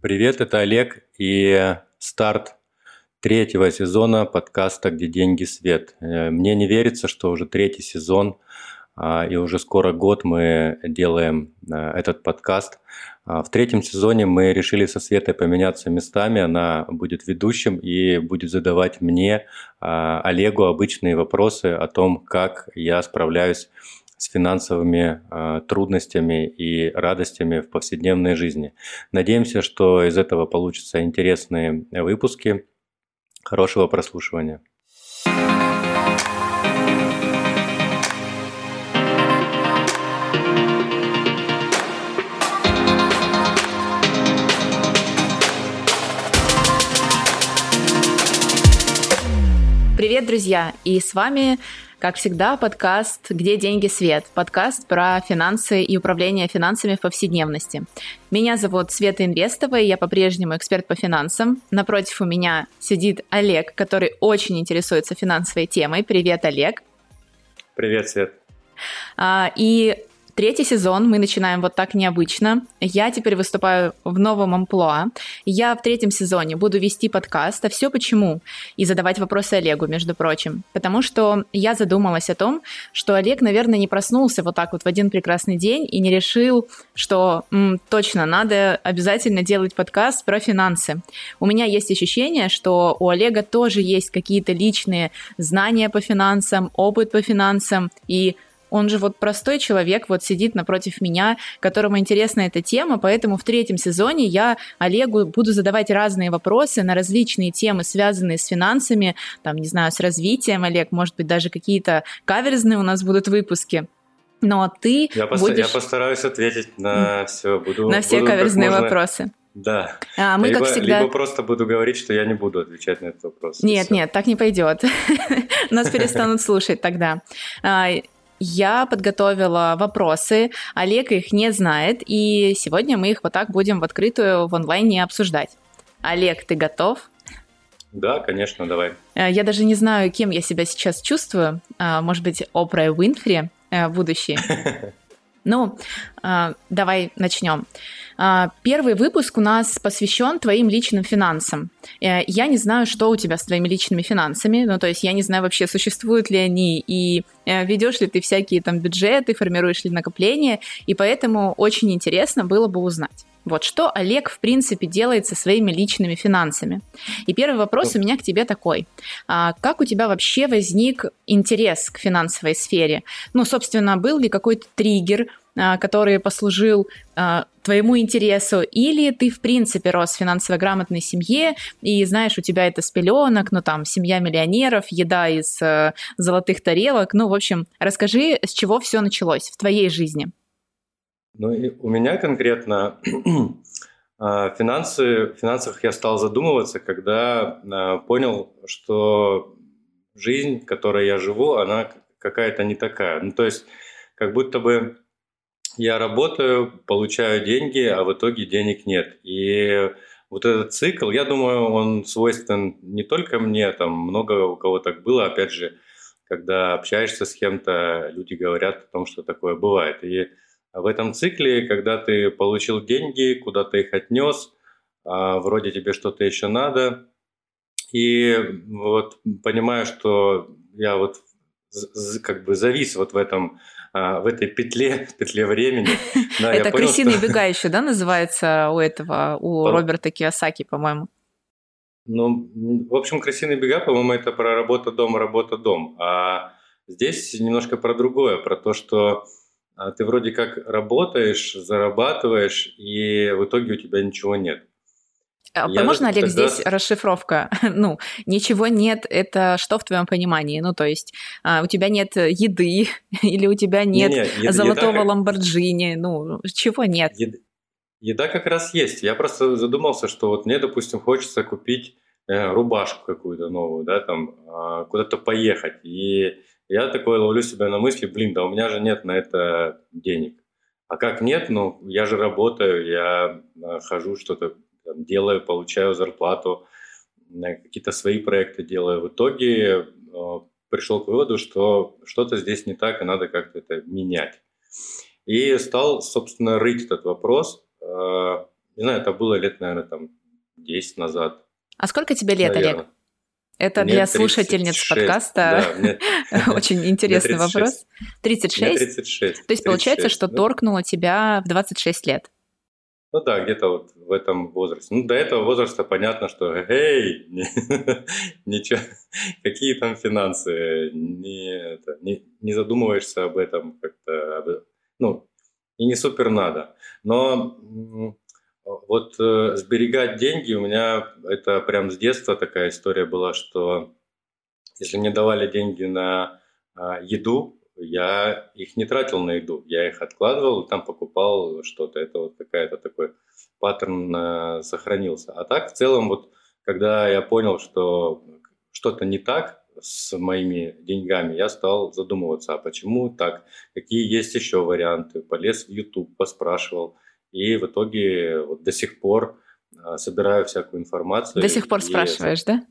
Привет, это Олег и старт третьего сезона подкаста «Где деньги свет». Э, мне не верится, что уже третий сезон а, и уже скоро год мы делаем э, этот подкаст. А, в третьем сезоне мы решили со Светой поменяться местами. Она будет ведущим и будет задавать мне, а, Олегу, обычные вопросы о том, как я справляюсь с финансовыми э, трудностями и радостями в повседневной жизни. Надеемся, что из этого получатся интересные выпуски. Хорошего прослушивания. Привет, друзья! И с вами как всегда, подкаст «Где деньги свет?» Подкаст про финансы и управление финансами в повседневности. Меня зовут Света Инвестова, и я по-прежнему эксперт по финансам. Напротив у меня сидит Олег, который очень интересуется финансовой темой. Привет, Олег. Привет, Свет. А, и Третий сезон мы начинаем вот так необычно. Я теперь выступаю в новом амплуа. Я в третьем сезоне буду вести подкаст. А все почему? И задавать вопросы Олегу, между прочим. Потому что я задумалась о том, что Олег, наверное, не проснулся вот так вот в один прекрасный день и не решил, что м, точно надо обязательно делать подкаст про финансы. У меня есть ощущение, что у Олега тоже есть какие-то личные знания по финансам, опыт по финансам и он же вот простой человек, вот сидит напротив меня, которому интересна эта тема, поэтому в третьем сезоне я Олегу буду задавать разные вопросы на различные темы, связанные с финансами, там, не знаю, с развитием, Олег, может быть, даже какие-то каверзные у нас будут выпуски. Но ты я будешь... Я постараюсь ответить на все. Буду, на все буду каверзные можно... вопросы. Да. А, мы, либо, как всегда... либо просто буду говорить, что я не буду отвечать на этот вопрос. Нет, нет, так не пойдет. Нас перестанут слушать тогда. Я подготовила вопросы, Олег их не знает, и сегодня мы их вот так будем в открытую в онлайне обсуждать. Олег, ты готов? Да, конечно, давай. Э, я даже не знаю, кем я себя сейчас чувствую. А, может быть, Опра Уинфри э, будущее. Ну, а, давай начнем. А, первый выпуск у нас посвящен твоим личным финансам. Э, я не знаю, что у тебя с твоими личными финансами, ну, то есть я не знаю вообще, существуют ли они, и э, ведешь ли ты всякие там бюджеты, формируешь ли накопления, и поэтому очень интересно было бы узнать. Вот что Олег, в принципе, делает со своими личными финансами. И первый вопрос у меня к тебе такой. А как у тебя вообще возник интерес к финансовой сфере? Ну, собственно, был ли какой-то триггер, который послужил а, твоему интересу, или ты, в принципе, рос в финансово грамотной семье, и, знаешь, у тебя это с пеленок, ну, там, семья миллионеров, еда из э, золотых тарелок, ну, в общем, расскажи, с чего все началось в твоей жизни. Ну, и у меня конкретно а, финансы, финансах я стал задумываться, когда а, понял, что жизнь, в которой я живу, она какая-то не такая. Ну, то есть, как будто бы я работаю, получаю деньги, а в итоге денег нет. И вот этот цикл, я думаю, он свойствен не только мне, там много у кого так было, опять же, когда общаешься с кем-то, люди говорят о том, что такое бывает. И в этом цикле, когда ты получил деньги, куда ты их отнес, а, вроде тебе что-то еще надо, и вот понимаю, что я вот как бы завис вот в этом в этой петле, петле времени. Да, Это крысиный что... бега еще, да, называется у этого, у Роберта Киосаки, по-моему? Ну, в общем, крысиный бега, по-моему, это про работа дом, работа дом. А здесь немножко про другое, про то, что а ты вроде как работаешь, зарабатываешь, и в итоге у тебя ничего нет. А Я можно, Олег, тогда... здесь расшифровка? ну, ничего нет, это что в твоем понимании? Ну, то есть а, у тебя нет еды, или у тебя нет не, не, золотого еда ламборджини, ну, чего нет? Еда, еда как раз есть. Я просто задумался, что вот мне, допустим, хочется купить э, рубашку какую-то новую, да, там, э, куда-то поехать, и я такой ловлю себя на мысли, блин, да у меня же нет на это денег. А как нет? Ну, я же работаю, я хожу, что-то делаю, получаю зарплату, э, какие-то свои проекты делаю. В итоге э, пришел к выводу, что что-то здесь не так, и надо как-то это менять. И стал, собственно, рыть этот вопрос. Не знаю, это было лет, наверное, там 10 назад. А сколько тебе лет, наверное. Олег? Это мне для 36, слушательниц подкаста да, мне, очень интересный 36. вопрос. 36? Мне 36. То есть 36, получается, что да. торкнуло тебя в 26 лет? Ну да, где-то вот в этом возрасте. Ну, до этого возраста понятно, что эй, ничего, какие там финансы, не, это, не, не задумываешься об этом как-то, ну, и не супер надо. Но вот э, сберегать деньги у меня это прям с детства такая история была, что если мне давали деньги на э, еду, я их не тратил на еду, я их откладывал и там покупал что-то. Это вот какая-то такой паттерн э, сохранился. А так в целом вот когда я понял, что что-то не так с моими деньгами, я стал задумываться, а почему так, какие есть еще варианты. Полез в YouTube, поспрашивал – и в итоге вот до сих пор а, собираю всякую информацию. До сих пор спрашиваешь, да?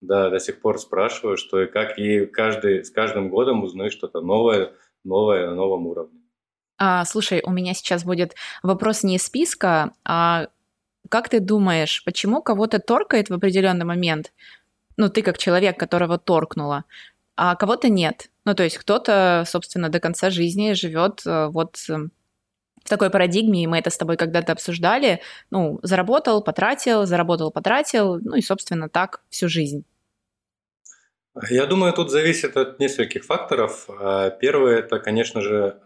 Да, до сих пор спрашиваю, что и как, и каждый, с каждым годом узнаю что-то новое, новое на новом уровне. А, слушай, у меня сейчас будет вопрос не из списка, а как ты думаешь, почему кого-то торкает в определенный момент? Ну, ты как человек, которого торкнуло, а кого-то нет. Ну, то есть кто-то, собственно, до конца жизни живет э, вот эм, в такой парадигме, и мы это с тобой когда-то обсуждали, ну, заработал, потратил, заработал, потратил, ну и, собственно, так всю жизнь. Я думаю, тут зависит от нескольких факторов. А, первое – это, конечно же,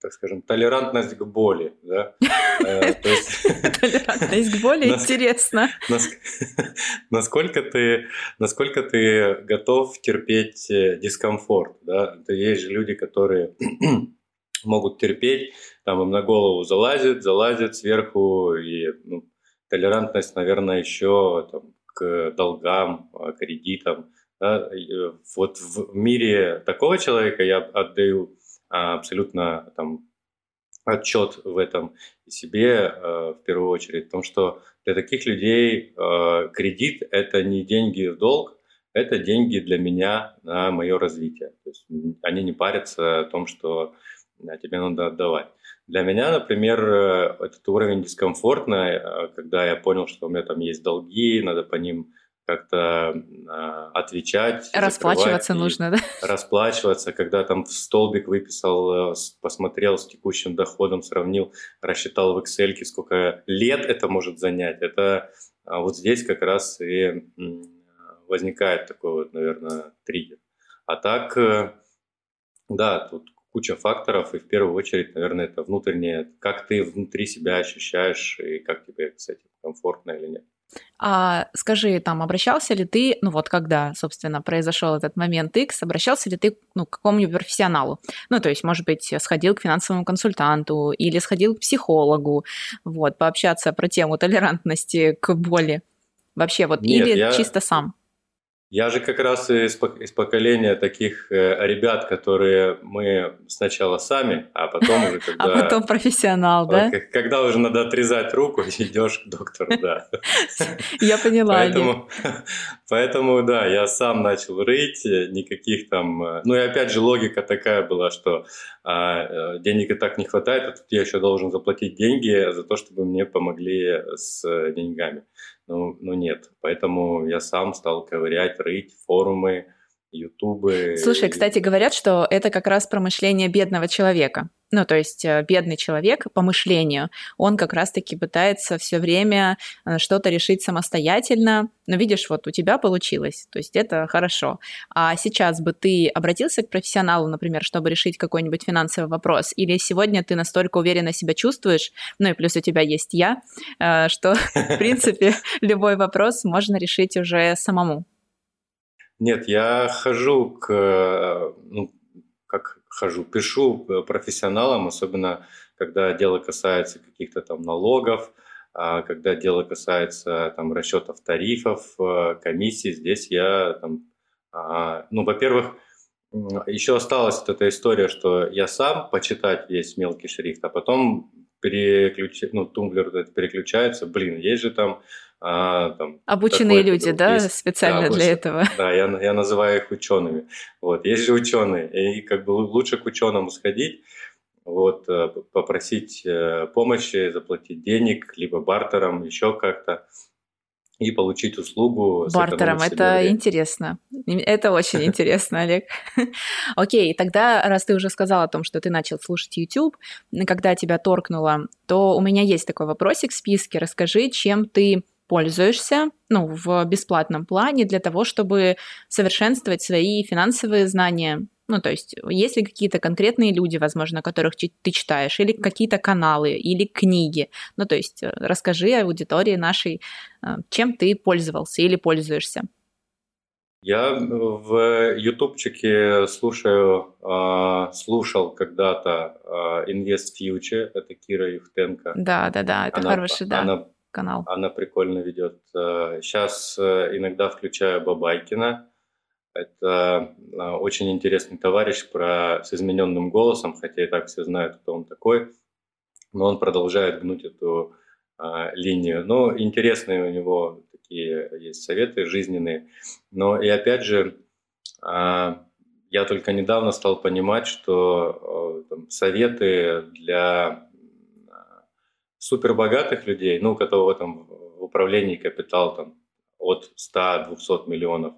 так скажем, толерантность к боли. Да? Э, толерантность к боли интересно. Насколько ты, насколько ты готов терпеть э, дискомфорт. Да? Есть же люди, которые могут терпеть, там им на голову залазит, залазит сверху, и ну, толерантность, наверное, еще там, к долгам, а, кредитам. Да? Э, вот в мире такого человека я отдаю а, абсолютно там, отчет в этом себе а, в первую очередь, потому что для таких людей кредит – это не деньги в долг, это деньги для меня на мое развитие. То есть они не парятся о том, что а тебе надо отдавать. Для меня, например, э, этот уровень дискомфортно, э, когда я понял, что у меня там есть долги, надо по ним как-то э, отвечать. Расплачиваться нужно, да? Расплачиваться, когда там столбик выписал, посмотрел с текущим доходом, сравнил, рассчитал в Excel, сколько лет это может занять. Это вот здесь как раз и возникает такой вот, наверное, триггер. А так, да, тут куча факторов, и в первую очередь, наверное, это внутреннее, как ты внутри себя ощущаешь, и как тебе с этим комфортно или нет. А скажи, там, обращался ли ты, ну вот когда, собственно, произошел этот момент X, обращался ли ты ну, к какому-нибудь профессионалу? Ну, то есть, может быть, сходил к финансовому консультанту или сходил к психологу, вот, пообщаться про тему толерантности к боли? Вообще, вот, Нет, или я... чисто сам? Я же как раз из, из поколения таких э, ребят, которые мы сначала сами, а потом уже когда... А потом профессионал, да? Когда уже надо отрезать руку, идешь к доктору, да. Я поняла. Поэтому, поэтому, да, я сам начал рыть, никаких там... Э, ну и опять же логика такая была, что а, э, денег и так не хватает, а тут я еще должен заплатить деньги за то, чтобы мне помогли с деньгами. Ну, ну нет. Поэтому я сам стал ковырять, рыть форумы, ютубы. Слушай, кстати, говорят, что это как раз промышление бедного человека. Ну, то есть э, бедный человек по мышлению, он как раз-таки пытается все время э, что-то решить самостоятельно. Но видишь, вот у тебя получилось, то есть это хорошо. А сейчас бы ты обратился к профессионалу, например, чтобы решить какой-нибудь финансовый вопрос, или сегодня ты настолько уверенно себя чувствуешь, ну и плюс у тебя есть я, э, что, в принципе, любой вопрос можно решить уже самому. Нет, я хожу к, ну, как хожу, пишу профессионалам, особенно когда дело касается каких-то там налогов, а когда дело касается там расчетов тарифов, э, комиссий, здесь я там, а, ну, во-первых, еще осталась вот эта история, что я сам почитать весь мелкий шрифт, а потом переключ... ну, тумблер переключается, блин, есть же там а, там, Обученные люди, да, есть, специально да, для этого. Да, я, я называю их учеными. Вот, есть же ученые, и как бы лучше к ученому сходить, вот, э, попросить э, помощи, заплатить денег, либо бартером, еще как-то, и получить услугу. Бартером, это время. интересно. Это очень интересно, Олег. Окей, тогда, раз ты уже сказал о том, что ты начал слушать YouTube, когда тебя торкнуло, то у меня есть такой вопросик в списке. Расскажи, чем ты пользуешься, ну, в бесплатном плане для того, чтобы совершенствовать свои финансовые знания. Ну, то есть, есть ли какие-то конкретные люди, возможно, которых ты читаешь, или какие-то каналы, или книги. Ну, то есть, э, расскажи аудитории нашей, э, чем ты пользовался или пользуешься. Я в ютубчике слушаю, э, слушал когда-то Invest Future, это Кира Юхтенко. Да, да, да, это она, хороший, да. Она канал. Она прикольно ведет. Сейчас э, э, иногда включаю Бабайкина. Это э, очень интересный товарищ про, с измененным голосом, хотя и так все знают, кто он такой. Но он продолжает гнуть эту линию. Но интересные у него такие есть советы жизненные. Но и опять же, я только недавно стал понимать, что там, советы для супербогатых людей, ну, у которого там в управлении капитал там от 100-200 миллионов,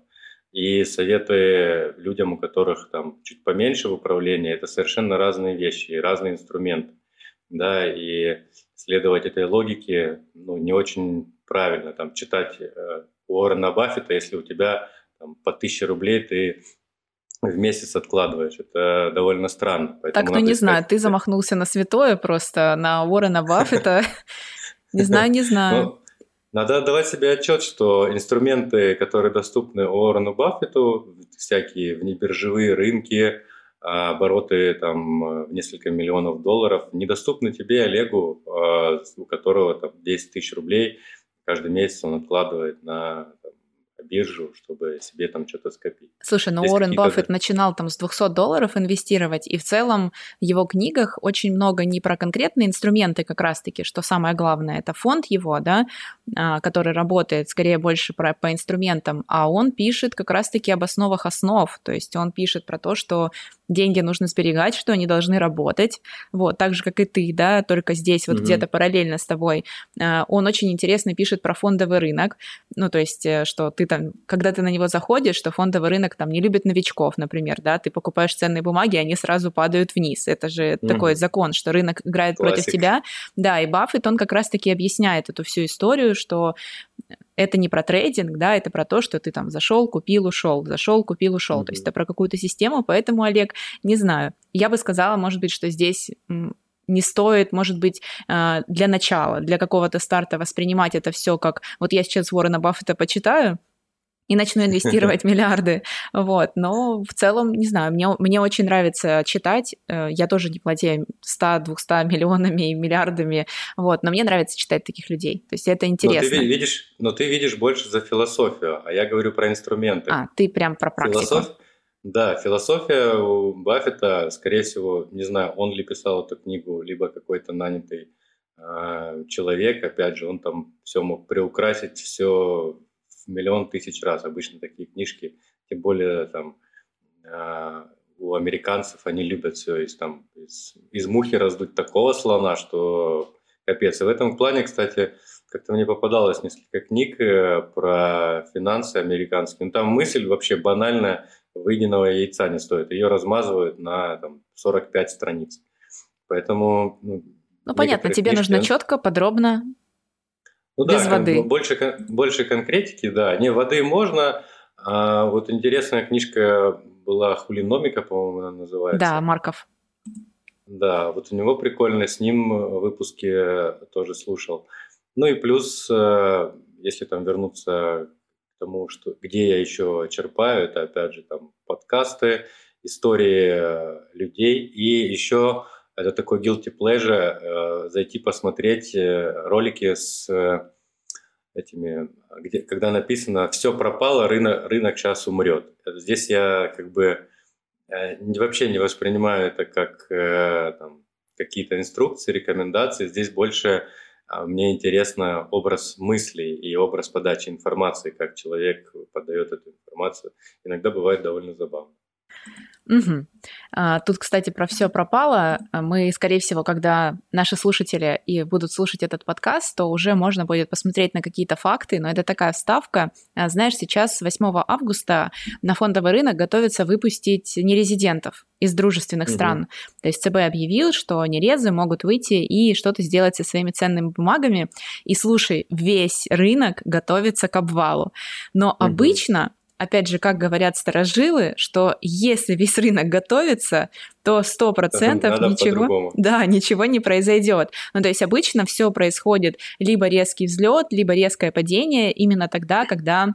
и советы людям, у которых там чуть поменьше в управлении, это совершенно разные вещи, разные инструменты, да, и следовать этой логике, ну, не очень правильно, там, читать э, Уоррена Баффета, если у тебя там, по 1000 рублей ты в месяц откладываешь. Это довольно странно. Так, ну не искать... знаю, ты замахнулся на святое просто, на Уоррена Баффета. Не знаю, не знаю. Ну, надо давать себе отчет, что инструменты, которые доступны Уоррену Баффету, всякие внебиржевые рынки, а, обороты там в несколько миллионов долларов, недоступны тебе, Олегу, а, у которого там 10 тысяч рублей каждый месяц он откладывает на биржу, чтобы себе там что-то скопить. Слушай, ну Уоррен Баффет начинал там с 200 долларов инвестировать, и в целом в его книгах очень много не про конкретные инструменты как раз-таки, что самое главное, это фонд его, да, а, который работает скорее больше про, по инструментам, а он пишет как раз-таки об основах основ, то есть он пишет про то, что деньги нужно сберегать, что они должны работать, вот, так же, как и ты, да, только здесь вот mm-hmm. где-то параллельно с тобой. А, он очень интересно пишет про фондовый рынок, ну, то есть, э, что ты там, когда ты на него заходишь, что фондовый рынок там не любит новичков, например, да, ты покупаешь ценные бумаги, они сразу падают вниз. Это же mm-hmm. такой закон, что рынок играет Классик. против тебя. Да, и Баффет, он как раз-таки объясняет эту всю историю, что это не про трейдинг, да, это про то, что ты там зашел, купил, ушел, зашел, купил, ушел. Mm-hmm. То есть это про какую-то систему, поэтому, Олег, не знаю. Я бы сказала, может быть, что здесь не стоит, может быть, э, для начала, для какого-то старта воспринимать это все как вот я сейчас Уоррена Баффета почитаю, и начну инвестировать миллиарды. Вот. Но в целом, не знаю, мне, мне очень нравится читать. Э, я тоже не владею 100-200 миллионами и миллиардами, вот. но мне нравится читать таких людей. То есть это интересно. Но ты видишь, но ты видишь больше за философию, а я говорю про инструменты. А, ты прям про практику. Философ... Да, философия у Баффета, скорее всего, не знаю, он ли писал эту книгу, либо какой-то нанятый э, человек, опять же, он там все мог приукрасить, все миллион тысяч раз. Обычно такие книжки, тем более там а, у американцев они любят все из, там, из, из мухи раздуть такого слона, что капец. И в этом плане, кстати, как-то мне попадалось несколько книг э, про финансы американские. Ну, там мысль вообще банальная, выеденного яйца не стоит. Ее размазывают на там, 45 страниц. Поэтому... Ну, ну понятно, тебе книжки... нужно четко, подробно ну без да, воды. Больше, больше конкретики, да. Не, воды можно. А вот интересная книжка была Хулиномика, по-моему, она называется. Да, Марков. Да, вот у него прикольно, с ним выпуски тоже слушал. Ну и плюс, э, если там вернуться к тому, что, где я еще черпаю, это опять же там подкасты, истории людей и еще это такой guilty pleasure, э, зайти посмотреть э, ролики с э, этими, где, когда написано «все пропало, рынок, рынок сейчас умрет». Здесь я как бы вообще не воспринимаю это как там, какие-то инструкции, рекомендации. Здесь больше мне интересно образ мыслей и образ подачи информации, как человек подает эту информацию. Иногда бывает довольно забавно. Угу. Тут, кстати, про все пропало. Мы, скорее всего, когда наши слушатели и будут слушать этот подкаст, то уже можно будет посмотреть на какие-то факты, но это такая вставка. А, знаешь, сейчас 8 августа на фондовый рынок готовится выпустить нерезидентов из дружественных угу. стран. То есть ЦБ объявил, что нерезы могут выйти и что-то сделать со своими ценными бумагами. И слушай, весь рынок готовится к обвалу. Но угу. обычно опять же, как говорят старожилы, что если весь рынок готовится, то сто процентов ничего, да, ничего не произойдет. Ну, то есть обычно все происходит либо резкий взлет, либо резкое падение именно тогда, когда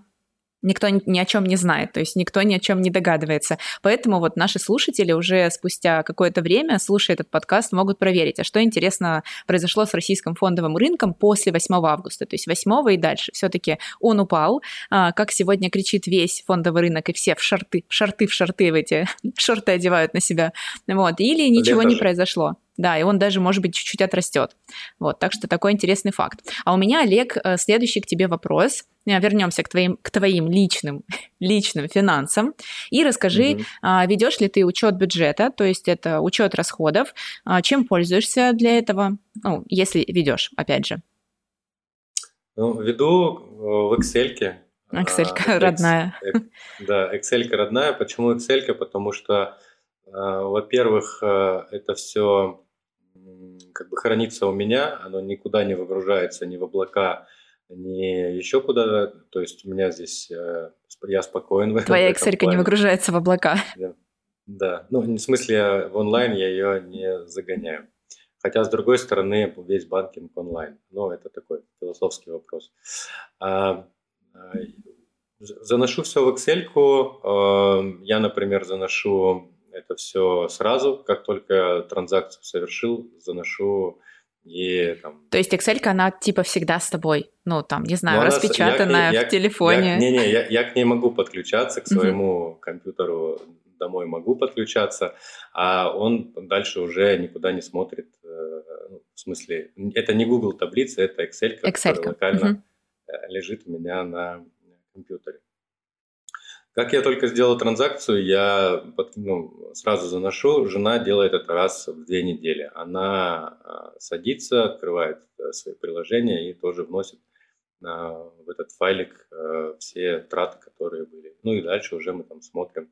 никто ни о чем не знает, то есть никто ни о чем не догадывается. Поэтому вот наши слушатели уже спустя какое-то время, слушая этот подкаст, могут проверить, а что интересно произошло с российским фондовым рынком после 8 августа, то есть 8 и дальше. Все-таки он упал, а, как сегодня кричит весь фондовый рынок, и все в шорты, в шорты в шорты в эти шорты одевают на себя. Вот. Или ничего не произошло. Да, и он даже, может быть, чуть-чуть отрастет. Вот, так что такой интересный факт. А у меня, Олег, э, следующий к тебе вопрос. Э, Вернемся к твоим, к твоим личным, личным финансам. И расскажи, угу. ведешь ли ты учет бюджета, то есть это учет расходов, а, чем пользуешься для этого, ну, если ведешь, опять же. Ну, веду э, в Excel. Excel а, родная. Да, Excel родная. Почему Excel? Потому что, во-первых, это все как бы хранится у меня, оно никуда не выгружается ни в облака, ни еще куда-то. То есть у меня здесь э, я спокоен. Твоя Excel не выгружается в облака. Да. да. Ну, в смысле, в онлайн я ее не загоняю. Хотя, с другой стороны, весь банкинг онлайн. Но это такой философский вопрос. А, а, заношу все в Excel. А, я, например, заношу это все сразу, как только транзакцию совершил, заношу и там... То есть Excel, она типа всегда с тобой? Ну, там, не знаю, распечатанная ней, в телефоне? Не-не, я, я к ней могу подключаться, к своему uh-huh. компьютеру домой могу подключаться, а он дальше уже никуда не смотрит. Э, ну, в смысле, это не Google таблица, это Excel, Excel. которая локально uh-huh. лежит у меня на компьютере. Как я только сделал транзакцию, я ну, сразу заношу. Жена делает это раз в две недели. Она а, садится, открывает а, свои приложения и тоже вносит в этот файлик а, все траты, которые были. Ну и дальше уже мы там смотрим,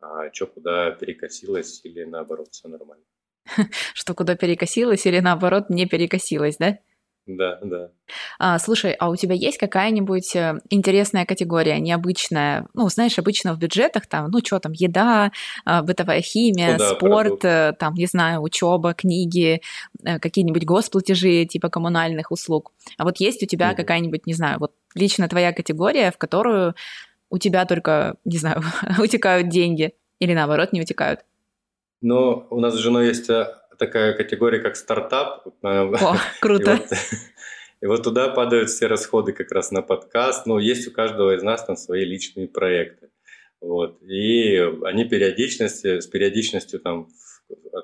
а, что куда перекосилось или наоборот все нормально. Что куда перекосилось или наоборот не перекосилось, да? Да, да. А, слушай, а у тебя есть какая-нибудь э, интересная категория, необычная? Ну, знаешь, обычно в бюджетах там, ну, что там, еда, а, бытовая химия, ну, да, спорт, продукт. Э, там, не знаю, учеба, книги, э, какие-нибудь госплатежи типа коммунальных услуг. А вот есть у тебя mm какая-нибудь, не знаю, вот лично твоя категория, в которую у тебя только, не знаю, утекают деньги или наоборот не утекают? Ну, у нас с женой есть такая категория, как стартап. О, круто. И вот, и вот туда падают все расходы как раз на подкаст. Но есть у каждого из нас там свои личные проекты. Вот. И они периодичности, с периодичностью там,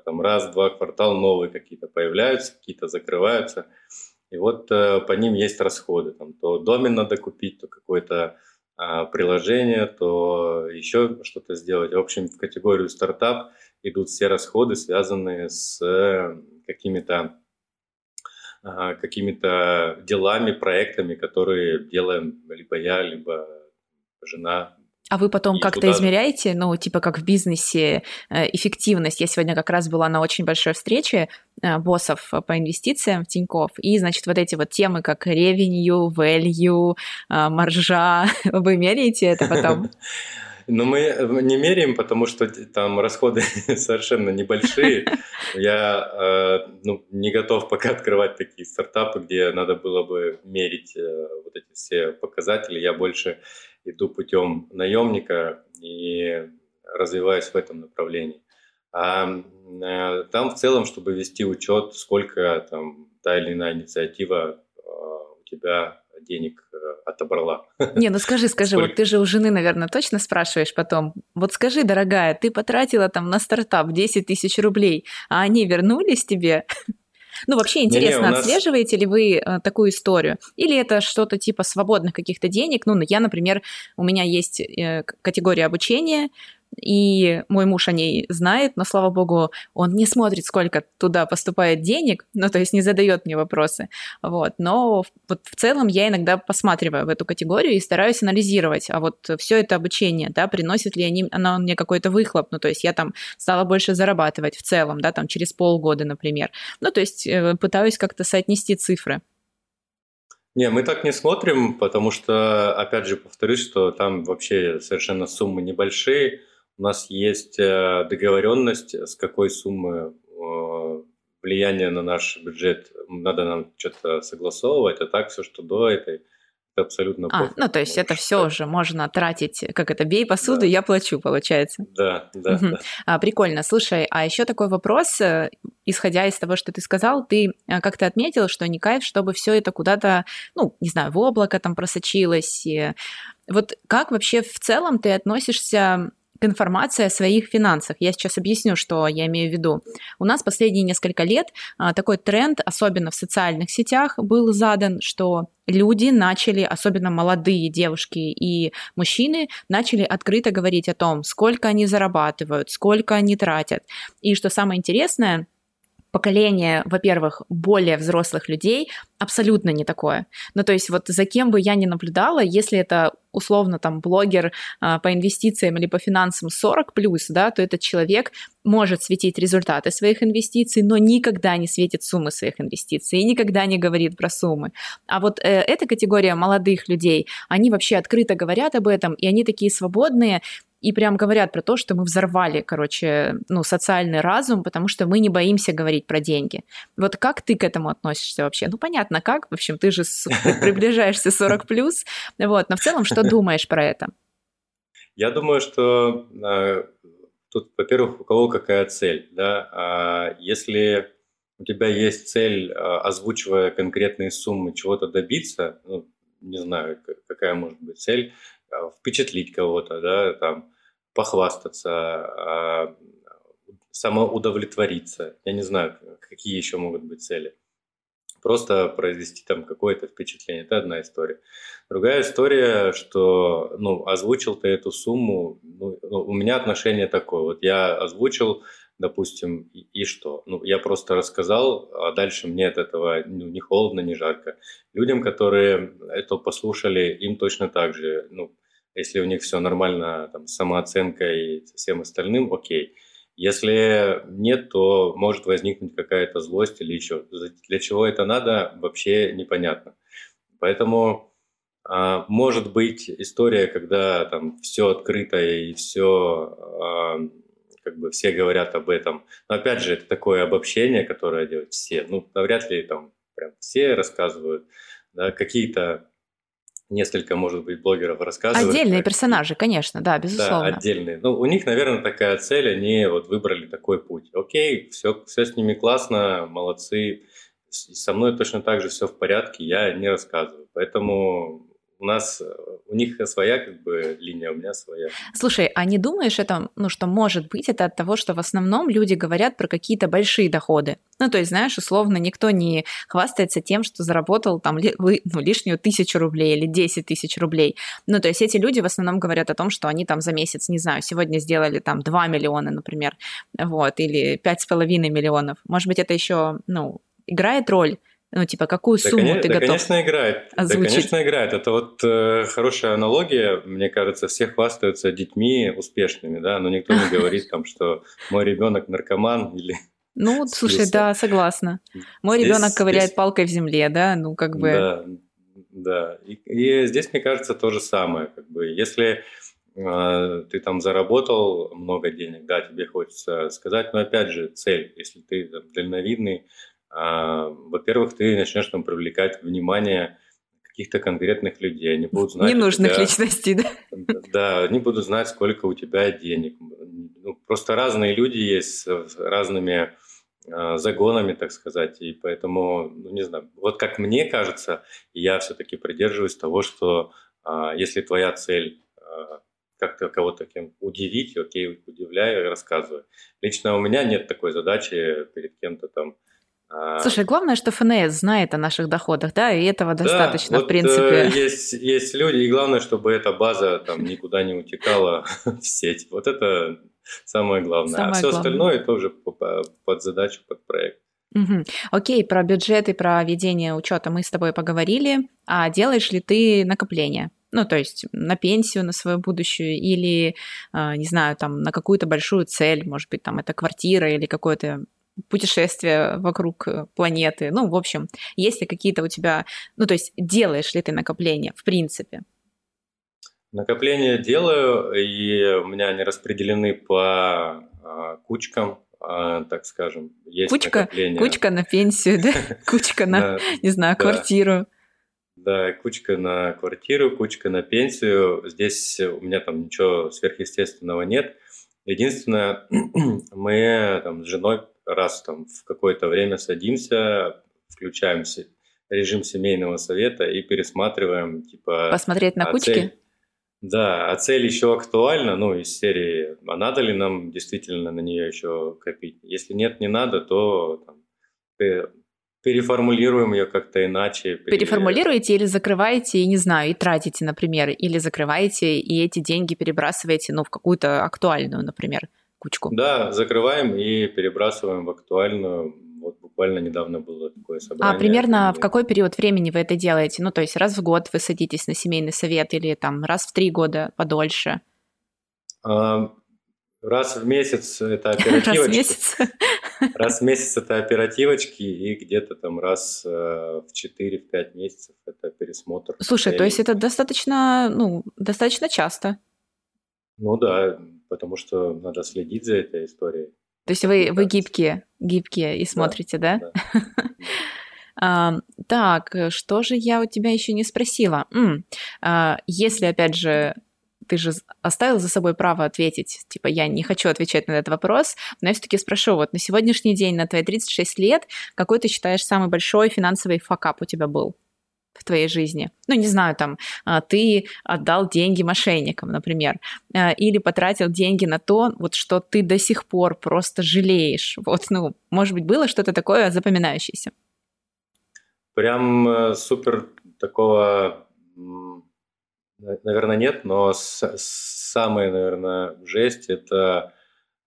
там раз-два квартал новые какие-то появляются, какие-то закрываются. И вот э, по ним есть расходы. Там, то домен надо купить, то какое-то а, приложение, то еще что-то сделать. В общем, в категорию стартап идут все расходы, связанные с э, какими-то а, какими-то делами, проектами, которые делаем либо я, либо жена. А вы потом как-то туда... измеряете, ну, типа как в бизнесе, э, эффективность? Я сегодня как раз была на очень большой встрече э, боссов по инвестициям в Тинькофф, и, значит, вот эти вот темы, как revenue, value, маржа, вы меряете это потом? Но мы э, не меряем, потому что там расходы совершенно небольшие. Я э, ну, не готов пока открывать такие стартапы, где надо было бы мерить э, вот эти все показатели. Я больше иду путем наемника и развиваюсь в этом направлении. А э, там в целом, чтобы вести учет, сколько там та или иная инициатива э, у тебя денег э, отобрала. Не, ну скажи, скажи, Сколько... вот ты же у жены, наверное, точно спрашиваешь потом. Вот скажи, дорогая, ты потратила там на стартап 10 тысяч рублей, а они вернулись тебе? Ну, вообще интересно, не, не, нас... отслеживаете ли вы э, такую историю? Или это что-то типа свободных каких-то денег? Ну, я, например, у меня есть э, категория обучения, и мой муж о ней знает, но, слава богу, он не смотрит, сколько туда поступает денег, ну, то есть не задает мне вопросы, вот, но вот в целом я иногда посматриваю в эту категорию и стараюсь анализировать, а вот все это обучение, да, приносит ли они, оно мне какой-то выхлоп, ну, то есть я там стала больше зарабатывать в целом, да, там через полгода, например, ну, то есть э, пытаюсь как-то соотнести цифры. Не, мы так не смотрим, потому что, опять же, повторюсь, что там вообще совершенно суммы небольшие. У нас есть э, договоренность, с какой суммы э, влияние на наш бюджет надо нам что-то согласовывать, а так все, что до этой, это абсолютно а, пофиг. Ну, то есть это все уже можно тратить, как это, бей посуду, да. я плачу, получается. Да, да, угу. да. А, прикольно. Слушай, а еще такой вопрос, э, исходя из того, что ты сказал, ты как-то отметил, что не кайф, чтобы все это куда-то, ну, не знаю, в облако там просочилось. Вот как вообще в целом ты относишься информация о своих финансах. Я сейчас объясню, что я имею в виду. У нас последние несколько лет а, такой тренд, особенно в социальных сетях, был задан, что люди начали, особенно молодые девушки и мужчины, начали открыто говорить о том, сколько они зарабатывают, сколько они тратят. И что самое интересное, поколение, во-первых, более взрослых людей абсолютно не такое. Ну, то есть вот за кем бы я ни наблюдала, если это условно там блогер а, по инвестициям или по финансам 40 плюс, да, то этот человек может светить результаты своих инвестиций, но никогда не светит суммы своих инвестиций и никогда не говорит про суммы. А вот э, эта категория молодых людей, они вообще открыто говорят об этом, и они такие свободные, и прям говорят про то, что мы взорвали, короче, ну, социальный разум, потому что мы не боимся говорить про деньги. Вот как ты к этому относишься вообще? Ну, понятно, как, в общем, ты же приближаешься 40 плюс, вот, но в целом, что думаешь про это? Я думаю, что э, тут, во-первых, у кого какая цель, да, а если у тебя есть цель, а, озвучивая конкретные суммы, чего-то добиться, ну, не знаю, какая может быть цель, а, впечатлить кого-то, да, там, похвастаться, а, самоудовлетвориться. Я не знаю, какие еще могут быть цели. Просто произвести там какое-то впечатление. Это одна история. Другая история, что, ну, озвучил ты эту сумму, ну, ну у меня отношение такое. Вот я озвучил, допустим, и, и что? Ну, я просто рассказал, а дальше мне от этого ну, не холодно, не жарко. Людям, которые это послушали, им точно так же, ну, если у них все нормально там, с самооценкой и всем остальным, окей. Если нет, то может возникнуть какая-то злость или еще. Для чего это надо, вообще непонятно. Поэтому а, может быть история, когда там все открыто и все а, как бы все говорят об этом. Но опять же, это такое обобщение, которое делают все. Ну, навряд ли там прям все рассказывают. Да, какие-то несколько, может быть, блогеров рассказывают. Отдельные персонажи, конечно, да, безусловно. Да, отдельные. Ну, у них, наверное, такая цель, они вот выбрали такой путь. Окей, все, все с ними классно, молодцы. Со мной точно так же все в порядке, я не рассказываю. Поэтому у нас, э, у них своя как бы линия, у меня своя. Слушай, а не думаешь это, ну, что может быть это от того, что в основном люди говорят про какие-то большие доходы? Ну, то есть, знаешь, условно, никто не хвастается тем, что заработал там ну, лишнюю тысячу рублей или 10 тысяч рублей. Ну, то есть эти люди в основном говорят о том, что они там за месяц, не знаю, сегодня сделали там 2 миллиона, например, вот, или 5,5 миллионов. Может быть, это еще, ну, играет роль ну, типа, какую да, сумму конечно, ты да, готов конечно, играет. Озвучить? Да, конечно, играет. Это вот э, хорошая аналогия. Мне кажется, все хвастаются детьми успешными, да, но никто не говорит там, что мой ребенок наркоман или ну, слушай, да, согласна. Мой ребенок ковыряет палкой в земле, да, ну как бы. Да, да. И, и здесь, мне кажется, то же самое. Как бы, если э, ты там заработал много денег, да, тебе хочется сказать, но опять же, цель, если ты там, дальновидный, во-первых, ты начнешь там привлекать внимание каких-то конкретных людей. Они будут знать... Ненужных тебя, личностей, да? Да, они будут знать, сколько у тебя денег. Ну, просто разные люди есть с разными э, загонами, так сказать. И поэтому, ну, не знаю, вот как мне кажется, я все-таки придерживаюсь того, что э, если твоя цель э, как-то кого-то кем удивить, окей, удивляю и рассказываю. Лично у меня нет такой задачи перед кем-то там А, Слушай, главное, что ФНС знает о наших доходах, да, и этого достаточно, да, вот, в принципе. Э, есть, есть люди, и главное, чтобы эта база там никуда не утекала в сеть. Вот это самое главное. Самое а все главное. остальное тоже под задачу, под проект. Угу. Окей, про бюджет и про ведение учета мы с тобой поговорили. А делаешь ли ты накопления? Ну, то есть на пенсию, на свою будущую, или, а, не знаю, там, на какую-то большую цель, может быть, там, это квартира или какое-то путешествие вокруг э, планеты. Ну, в общем, есть ли какие-то у тебя... Ну, то есть делаешь ли ты накопления, в принципе? Накопления делаю, и у меня они распределены по а, кучкам, а, так скажем. Есть кучка, накопления. кучка на пенсию, да? Кучка на, не знаю, квартиру. Да, кучка на квартиру, кучка на пенсию. Здесь у меня там ничего сверхъестественного нет. Единственное, мы там с женой раз там в какое-то время садимся, включаем режим семейного совета и пересматриваем, типа... Посмотреть на а кучки? Цель, да, а цель еще актуальна, ну, из серии, а надо ли нам действительно на нее еще копить? Если нет, не надо, то там, переформулируем ее как-то иначе. Переформулируете или закрываете, и не знаю, и тратите, например, или закрываете, и эти деньги перебрасываете, ну, в какую-то актуальную, например, кучку. Да, закрываем и перебрасываем в актуальную. Вот буквально недавно было такое собрание. А примерно в какой период времени вы это делаете? Ну, то есть раз в год вы садитесь на семейный совет или там раз в три года подольше? А, раз в месяц это оперативочки. Раз в месяц? Раз в месяц это оперативочки, и где-то там раз э, в 4-5 месяцев это пересмотр. Слушай, то есть это достаточно, ну, достаточно часто? Ну да, потому что надо следить за этой историей. То есть вы, вы гибкие, гибкие и смотрите, да? да? да. А, так, что же я у тебя еще не спросила? М, а, если, опять же, ты же оставил за собой право ответить, типа, я не хочу отвечать на этот вопрос, но я все-таки спрошу, вот на сегодняшний день, на твои 36 лет, какой ты считаешь самый большой финансовый факап у тебя был? В твоей жизни. Ну, не знаю, там, а, ты отдал деньги мошенникам, например, а, или потратил деньги на то, вот что ты до сих пор просто жалеешь. Вот, ну, может быть, было что-то такое запоминающееся? Прям э, супер такого, наверное, нет, но самая, наверное, жесть – это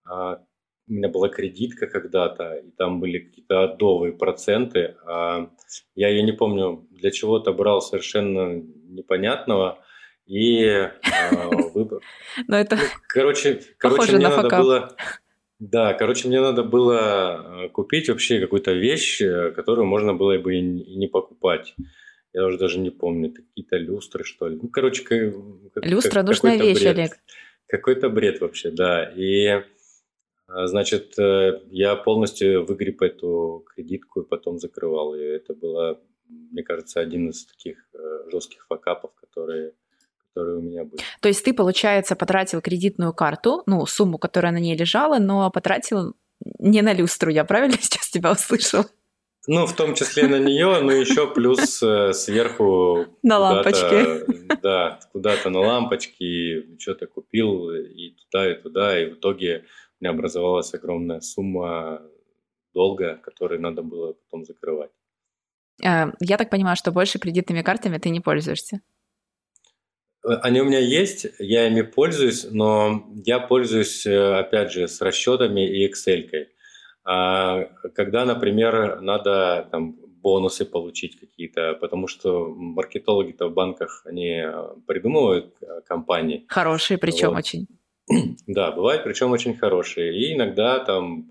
а, у меня была кредитка когда-то, и там были какие-то адовые проценты. А я ее не помню, для чего-то брал совершенно непонятного. И э, выбор. Но это короче, короче мне надо было... Да, короче, мне надо было а, купить вообще какую-то вещь, э, которую можно было бы и не покупать. Я уже даже не помню, какие-то люстры, что ли. Ну, короче, как, Люстра как, нужная вещь, бред. Олег. Какой-то бред вообще, да. И а, значит, э, я полностью выгреб эту кредитку и потом закрывал ее. Это было, мне кажется, один из таких э, жестких факапов, которые которые у меня были. То есть ты, получается, потратил кредитную карту, ну, сумму, которая на ней лежала, но потратил не на люстру, я правильно сейчас тебя услышал? Ну, в том числе на нее, но еще плюс э, сверху... На лампочке. Да, куда-то на лампочки, что-то купил и туда, и туда, и в итоге меня образовалась огромная сумма долга, который надо было потом закрывать. А, я так понимаю, что больше кредитными картами ты не пользуешься? Э, они у меня есть, я ими пользуюсь, но я пользуюсь, э, опять же, с расчетами и Excel. А когда, например, надо там, бонусы получить какие-то, потому что маркетологи-то в банках, они э, придумывают компании. Хорошие причем вот. очень. Да, бывает, причем очень хорошие. И иногда там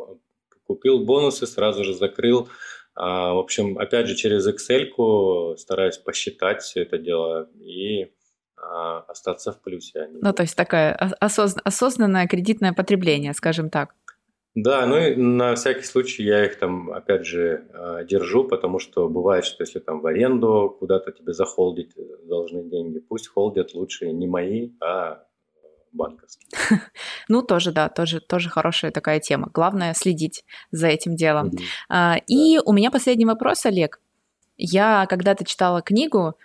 купил бонусы, сразу же закрыл. А, в общем, опять же, через Excel стараюсь посчитать все это дело и а, остаться в плюсе. А ну, то есть такое осозн- осознанное кредитное потребление, скажем так. Да, ну и на всякий случай я их там, опять же, а, держу, потому что бывает, что если там в аренду куда-то тебе захолдить должны деньги, пусть холдят лучше не мои, а банковский. Ну, тоже, да, тоже, тоже хорошая такая тема. Главное следить за этим делом. А, и у меня последний вопрос, Олег. Я когда-то читала книгу,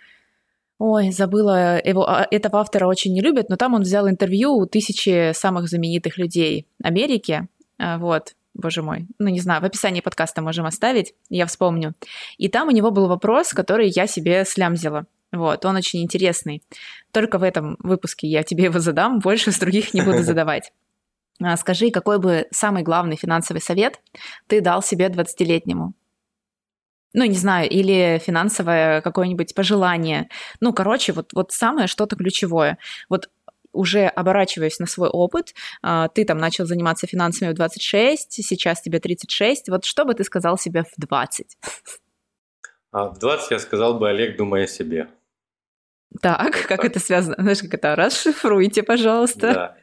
Ой, забыла, его, а, этого автора очень не любят, но там он взял интервью у тысячи самых знаменитых людей Америки, а, вот. боже мой, ну не знаю, в описании подкаста можем оставить, я вспомню. И там у него был вопрос, который я себе слямзила. Вот, он очень интересный. Только в этом выпуске я тебе его задам, больше с других не буду задавать. А, скажи, какой бы самый главный финансовый совет ты дал себе 20-летнему? Ну, не знаю, или финансовое какое-нибудь пожелание. Ну, короче, вот, вот самое что-то ключевое. Вот уже оборачиваясь на свой опыт, а, ты там начал заниматься финансами в 26, сейчас тебе 36. Вот что бы ты сказал себе в 20? А в 20 я сказал бы, Олег, думай о себе. Так, как так. это связано? Знаешь, как это? Расшифруйте, пожалуйста. Да.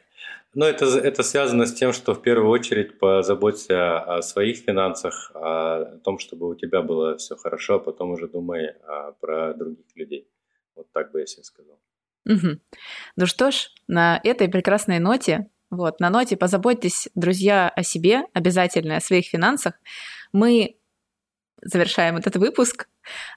Ну, это, это связано с тем, что в первую очередь позаботься о своих финансах, о том, чтобы у тебя было все хорошо, а потом уже думай а, про других людей. Вот так бы я себе сказал. Угу. Ну что ж, на этой прекрасной ноте, вот, на ноте позаботьтесь, друзья, о себе, обязательно о своих финансах. Мы завершаем этот выпуск.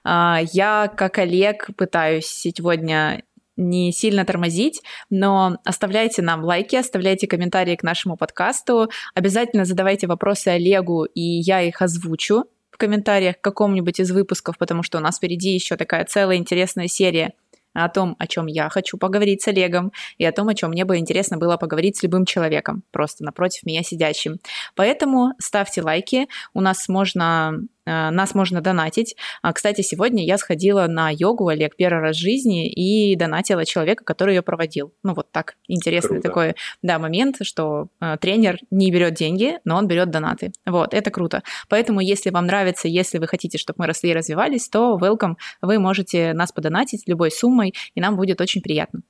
А, я, как Олег, пытаюсь сегодня не сильно тормозить, но оставляйте нам лайки, оставляйте комментарии к нашему подкасту, обязательно задавайте вопросы Олегу, и я их озвучу в комментариях к какому-нибудь из выпусков, потому что у нас впереди еще такая целая интересная серия о том, о чем я хочу поговорить с Олегом, и о том, о чем мне бы интересно было поговорить с любым человеком, просто напротив меня сидящим. Поэтому ставьте лайки, у нас можно нас можно донатить. А, кстати, сегодня я сходила на йогу, Олег, первый раз в жизни и донатила человека, который ее проводил. Ну, вот так интересный круто. такой, да, момент, что э, тренер не берет деньги, но он берет донаты. Вот, это круто. Поэтому, если вам нравится, если вы хотите, чтобы мы росли и развивались, то welcome, вы можете нас подонатить любой суммой, и нам будет очень приятно.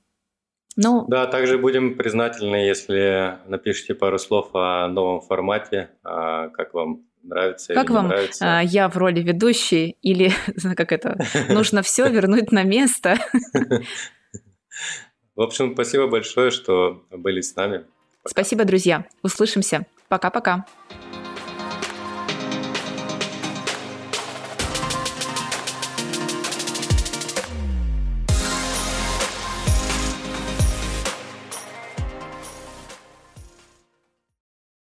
Ну, да, также будем признательны, если напишите пару слов о новом формате, а, как вам нравится как или вам нравится. А, я в роли ведущей или как это нужно все вернуть на место? В общем, спасибо большое, что были с нами. Пока. Спасибо, друзья. Услышимся. Пока-пока.